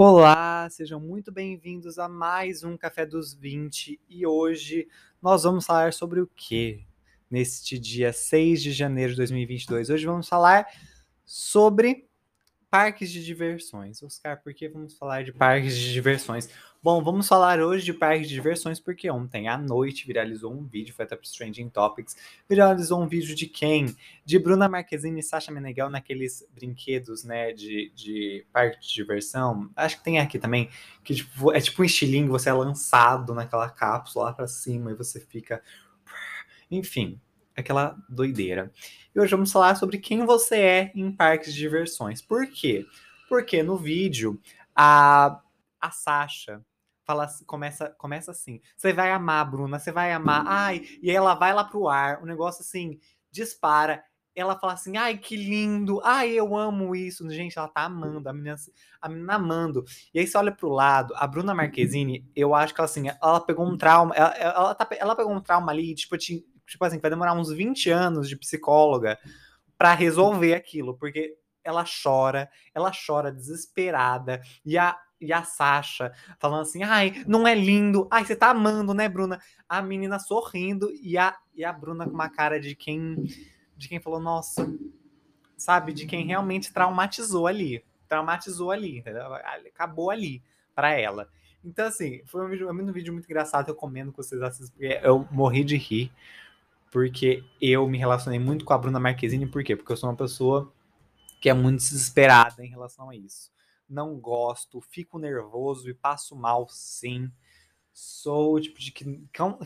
Olá, sejam muito bem-vindos a mais um Café dos 20 e hoje nós vamos falar sobre o que neste dia 6 de janeiro de 2022? Hoje vamos falar sobre parques de diversões. Oscar, por que vamos falar de parques de diversões? Bom, vamos falar hoje de parques de diversões porque ontem à noite viralizou um vídeo, foi até para Trending Topics, viralizou um vídeo de quem? De Bruna Marquezine e Sasha Meneghel naqueles brinquedos, né, de, de parque de diversão. Acho que tem aqui também, que tipo, é tipo um estilingue, você é lançado naquela cápsula lá para cima e você fica... Enfim, aquela doideira. E hoje vamos falar sobre quem você é em parques de diversões. Por quê? Porque no vídeo a, a Sasha fala, começa, começa assim: você vai amar, Bruna, você vai amar. Ai, e aí ela vai lá pro ar, o negócio assim dispara. Ela fala assim: ai, que lindo, ai, eu amo isso. Gente, ela tá amando, a menina, a menina amando. E aí você olha pro lado, a Bruna Marquezine, eu acho que ela, assim, ela pegou um trauma, ela, ela, tá, ela pegou um trauma ali, tipo, tipo assim, vai demorar uns 20 anos de psicóloga para resolver aquilo, porque ela chora, ela chora desesperada, e a, e a Sasha falando assim, ai, não é lindo, ai, você tá amando, né, Bruna? A menina sorrindo, e a, e a Bruna com uma cara de quem, de quem falou, nossa, sabe, de quem realmente traumatizou ali, traumatizou ali? Acabou ali para ela. Então, assim, foi um vídeo, um vídeo muito engraçado, eu comendo com vocês assistem, porque eu morri de rir, porque eu me relacionei muito com a Bruna Marquezine, por quê? Porque eu sou uma pessoa que é muito desesperada em relação a isso. Não gosto, fico nervoso e passo mal, sim. Sou o tipo de que,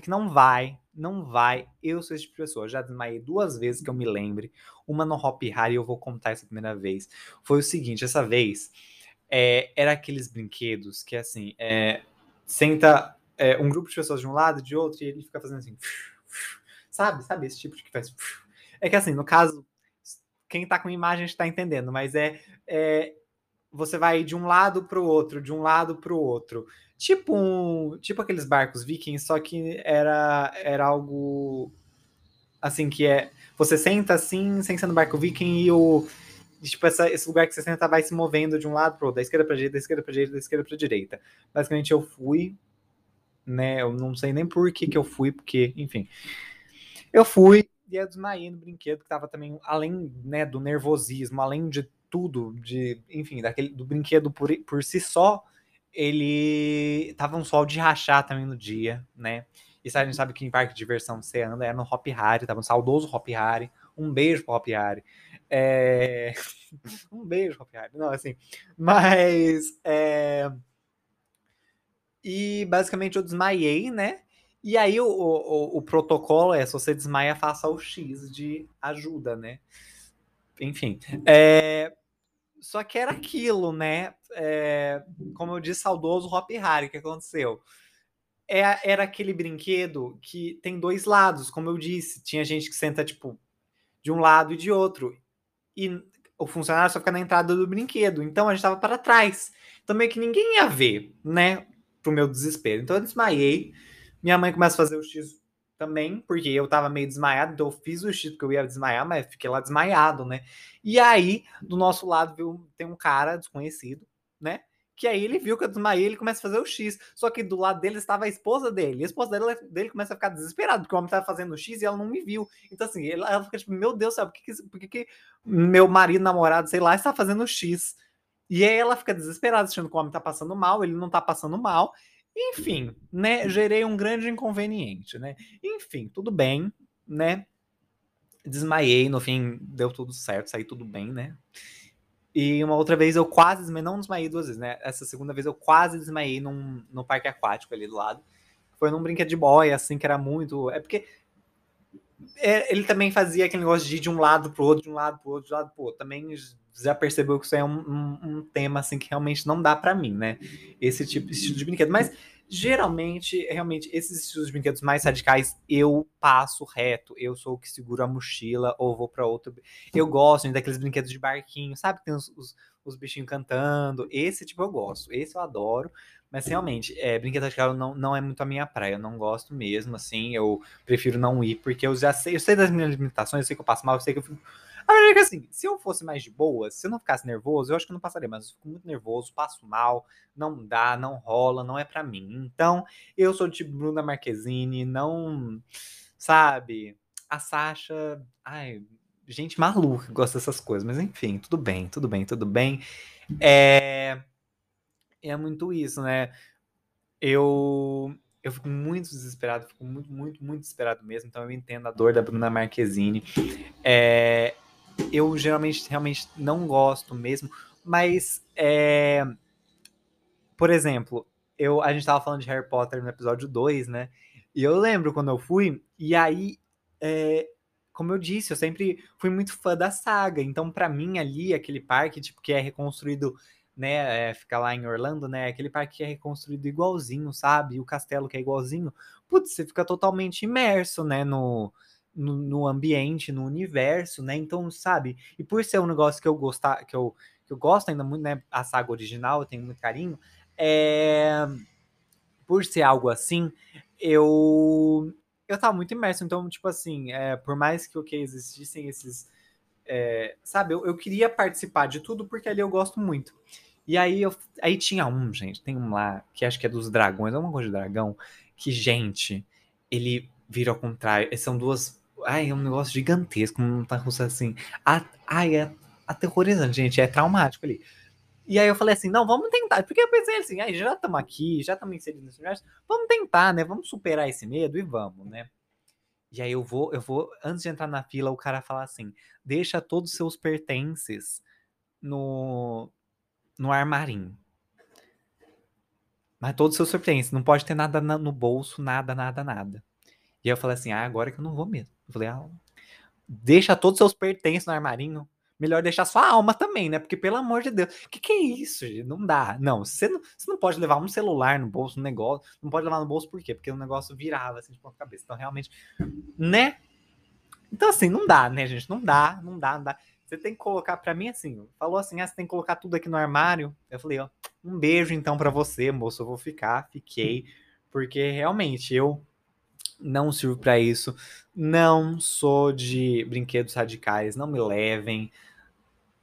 que não vai, não vai. Eu sou esse tipo de pessoa. Já desmaiei duas vezes que eu me lembre. Uma no Hop Harry, eu vou contar essa primeira vez. Foi o seguinte: essa vez é, era aqueles brinquedos que assim, é, senta é, um grupo de pessoas de um lado, de outro, e ele fica fazendo assim. Sabe? Sabe esse tipo de que faz. É que assim, no caso, quem tá com imagem está entendendo, mas é, é você vai de um lado para o outro, de um lado para o outro. Tipo um, tipo aqueles barcos vikings, só que era era algo assim que é você senta assim, sem ser no barco viking e o tipo essa, esse lugar que você senta vai se movendo de um lado para outro, da esquerda para direita, da esquerda para direita, da esquerda para direita. Basicamente eu fui, né, eu não sei nem por que que eu fui, porque, enfim. Eu fui e eu desmaiei no brinquedo, que tava também, além né, do nervosismo, além de tudo, de, enfim, daquele, do brinquedo por, por si só, ele tava um sol de rachar também no dia, né? E a gente sabe que em parque de diversão você anda, é no Hop Harry, tava um saudoso Hop Harry. Um beijo pro Hop Harry. É... um beijo, Hop Harry. Não, assim, mas... É... E basicamente eu desmaiei, né? E aí o, o, o, protocolo é, se você desmaia, faça o X de ajuda, né? Enfim. É, só que era aquilo, né? É, como eu disse, saudoso Hop Harry, que aconteceu? É, era aquele brinquedo que tem dois lados, como eu disse. Tinha gente que senta, tipo, de um lado e de outro. E o funcionário só fica na entrada do brinquedo. Então a gente tava para trás. Então meio que ninguém ia ver, né? Pro meu desespero. Então eu desmaiei minha mãe começa a fazer o X também, porque eu tava meio desmaiado, então eu fiz o X porque eu ia desmaiar, mas fiquei lá desmaiado, né? E aí, do nosso lado, viu, tem um cara desconhecido, né? Que aí ele viu que eu desmaiei, ele começa a fazer o X. Só que do lado dele estava a esposa dele. A esposa dele, dele começa a ficar desesperada, porque o homem estava fazendo o X e ela não me viu. Então, assim, ela, ela fica tipo, meu Deus, sabe, por que, por que, que meu marido, namorado, sei lá, está fazendo o X? E aí ela fica desesperada, achando que o homem tá passando mal, ele não tá passando mal. Enfim, né? Gerei um grande inconveniente, né? Enfim, tudo bem, né? Desmaiei, no fim deu tudo certo, saí tudo bem, né? E uma outra vez eu quase desmaiei, não desmaiei duas vezes, né? Essa segunda vez eu quase desmaiei num, no parque aquático ali do lado. Foi num brinquedo de boia, assim, que era muito. É porque ele também fazia aquele negócio de ir de um lado pro outro, de um lado pro outro, de um lado pro outro. Também já percebeu que isso é um, um, um tema assim que realmente não dá para mim, né? Esse tipo de estilo de brinquedo. Mas geralmente, realmente, esses estilos de brinquedos mais radicais, eu passo reto. Eu sou o que segura a mochila ou vou para outro. Eu gosto né, daqueles brinquedos de barquinho, sabe? Tem os, os, os, bichinhos cantando. Esse tipo eu gosto. Esse eu adoro. Mas realmente, é, brinquedo radical não, não é muito a minha praia. Eu não gosto mesmo, assim. Eu prefiro não ir, porque eu já sei, eu sei das minhas limitações, eu sei que eu passo mal, eu sei que eu fico A verdade é que assim, se eu fosse mais de boa, se eu não ficasse nervoso, eu acho que eu não passaria, mas eu fico muito nervoso, passo mal, não dá, não rola, não é para mim. Então, eu sou tipo Bruna Marquezine, não. Sabe? A Sasha. Ai, gente maluca que gosta dessas coisas, mas enfim, tudo bem, tudo bem, tudo bem. É. É muito isso, né? Eu eu fico muito desesperado, fico muito, muito, muito desesperado mesmo. Então eu entendo a dor da Bruna Marquezine. É, eu geralmente realmente não gosto mesmo, mas é, por exemplo, eu, a gente tava falando de Harry Potter no episódio 2, né? E eu lembro quando eu fui, e aí, é, como eu disse, eu sempre fui muito fã da saga. Então, para mim, ali, aquele parque, tipo, que é reconstruído né, é, fica lá em Orlando, né, aquele parque que é reconstruído igualzinho, sabe? O castelo que é igualzinho. Putz, você fica totalmente imerso, né, no, no, no, ambiente, no universo, né? Então, sabe? E por ser um negócio que eu gostar, que eu, que eu gosto ainda muito, né, a saga original, eu tenho muito carinho, é por ser algo assim, eu eu tava muito imerso, então, tipo assim, é, por mais que, ok, existissem esses é, sabe, eu, eu, queria participar de tudo porque ali eu gosto muito. E aí, eu, aí tinha um, gente, tem um lá, que acho que é dos dragões, é uma coisa de dragão, que, gente, ele vira ao contrário. São duas. Ai, é um negócio gigantesco, não tá assim. A, ai, é aterrorizante, gente, é traumático ali. E aí eu falei assim, não, vamos tentar. Porque eu pensei assim, aí já estamos aqui, já estamos inseridos nesse universo, vamos tentar, né? Vamos superar esse medo e vamos, né? E aí eu vou, eu vou, antes de entrar na fila, o cara fala assim: deixa todos os seus pertences no, no armarinho. Mas todos os seus pertences, não pode ter nada no bolso, nada, nada, nada. E aí eu falei assim: ah, agora que eu não vou mesmo. Eu falei, ah, deixa todos os seus pertences no armarinho melhor deixar sua alma também, né? Porque, pelo amor de Deus, o que, que é isso, gente? Não dá. Não você, não, você não pode levar um celular no bolso, um negócio. Não pode levar no bolso por quê? Porque o negócio virava assim de ponta cabeça. Então, realmente, né? Então, assim, não dá, né, gente? Não dá, não dá, não dá. Você tem que colocar, para mim, assim, falou assim, ah, você tem que colocar tudo aqui no armário. Eu falei, ó, um beijo então para você, moço. Eu vou ficar, fiquei. Porque realmente eu não sirvo para isso. Não sou de brinquedos radicais, não me levem.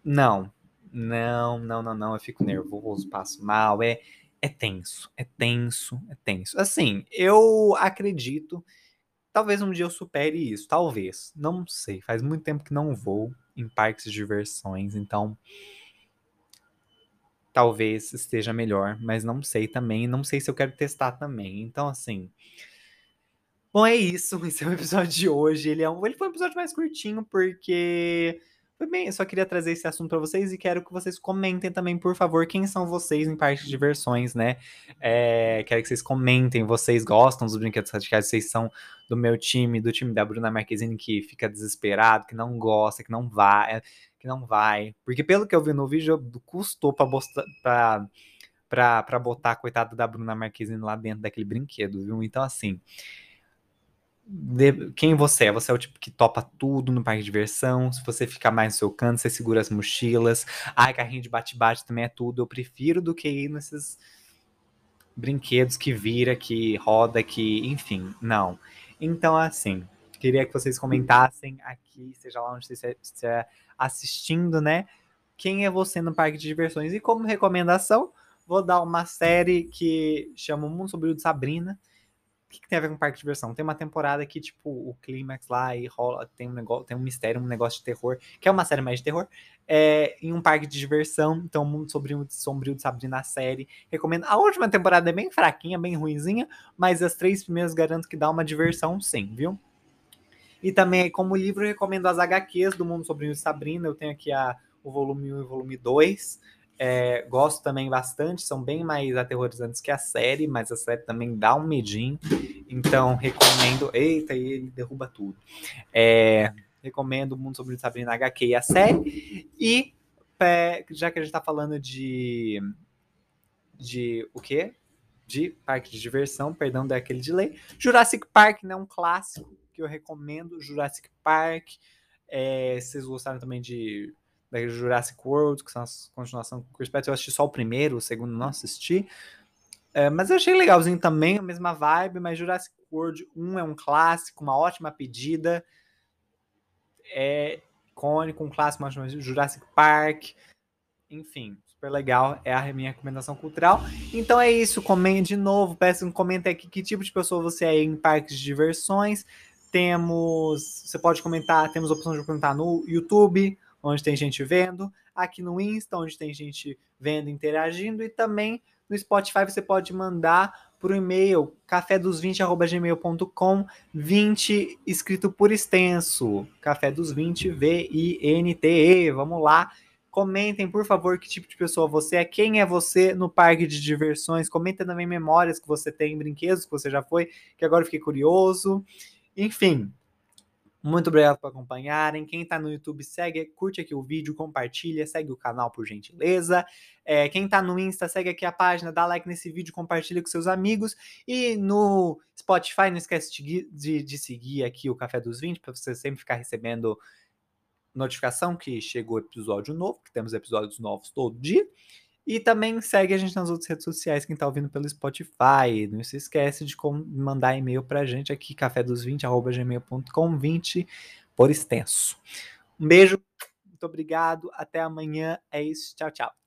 Não, não, não, não, não. Eu fico nervoso, passo mal. É, é tenso, é tenso, é tenso. Assim, eu acredito. Talvez um dia eu supere isso, talvez. Não sei. Faz muito tempo que não vou em parques de diversões, então talvez esteja melhor, mas não sei também. Não sei se eu quero testar também. Então, assim. Bom, é isso. Esse é o episódio de hoje. Ele, é um, ele foi um episódio mais curtinho, porque foi bem, eu só queria trazer esse assunto para vocês e quero que vocês comentem também, por favor, quem são vocês em parques de diversões, né? É, quero que vocês comentem, vocês gostam dos brinquedos radicais, vocês são do meu time, do time da Bruna Marquezine que fica desesperado, que não gosta, que não vai, que não vai. Porque pelo que eu vi no vídeo, custou para pra, pra, pra botar a coitada da Bruna Marquezine lá dentro daquele brinquedo, viu? Então, assim de, quem você é. Você é o tipo que topa tudo no parque de diversão. Se você ficar mais no seu canto, você segura as mochilas. Ai, carrinho de bate-bate também é tudo. Eu prefiro do que ir nesses brinquedos que vira, que roda, que. Enfim, não. Então, assim, queria que vocês comentassem aqui, seja lá onde você estiver assistindo, né? Quem é você no parque de diversões? E como recomendação, vou dar uma série que chama O Mundo Sobre o de Sabrina o que, que, tem a ver com parque de diversão? Tem uma temporada que, tipo, o clímax lá e rola, tem um negócio, tem um mistério, um negócio de terror, que é uma série mais de terror, é, em um parque de diversão, então Mundo Sombrio, Sombrio de Sabrina a série. Recomendo. A última temporada é bem fraquinha, bem ruinzinha, mas as três primeiras garanto que dá uma diversão, sim, viu? E também, como livro, recomendo as HQs do Mundo Sobrinho de Sabrina. Eu tenho aqui a, o volume 1 e o volume 2. É, gosto também bastante, são bem mais aterrorizantes que a série, mas a série também dá um medinho. Então, recomendo. Eita, ele derruba tudo. É, recomendo o Mundo sobre Sabrina HQ e a série. E, é, já que a gente tá falando de. De o quê? De parque de diversão, perdão, daquele delay. Jurassic Park, né? Um clássico que eu recomendo. Jurassic Park. É, vocês gostaram também de da Jurassic World, que são as continuações com Chris Pratt. Eu assisti só o primeiro, o segundo não assisti. É, mas eu achei legalzinho também, a mesma vibe, mas Jurassic World 1 é um clássico, uma ótima pedida. É, icônico, um clássico Jurassic Park, enfim, super legal, é a minha recomendação cultural. Então é isso, comente de novo, peço um comentário aqui que tipo de pessoa você é em parques de diversões. Temos, você pode comentar, temos a opção de comentar no YouTube, onde tem gente vendo, aqui no Insta, onde tem gente vendo, interagindo, e também no Spotify você pode mandar por e-mail cafédos20@gmail.com 20 escrito por extenso, café dos 20 V I N T E. Vamos lá. Comentem, por favor, que tipo de pessoa você é, quem é você no parque de diversões. Comentem também memórias que você tem, brinquedos que você já foi, que agora fiquei curioso. Enfim, muito obrigado por acompanharem. Quem está no YouTube, segue, curte aqui o vídeo, compartilha, segue o canal por gentileza. É, quem está no Insta, segue aqui a página, dá like nesse vídeo, compartilha com seus amigos. E no Spotify, não esquece de, de, de seguir aqui o Café dos 20, para você sempre ficar recebendo notificação que chegou episódio novo, que temos episódios novos todo dia. E também segue a gente nas outras redes sociais, quem está ouvindo pelo Spotify. Não se esquece de mandar e-mail para a gente aqui, cafédos20, 20 por extenso. Um beijo, muito obrigado, até amanhã. É isso, tchau, tchau.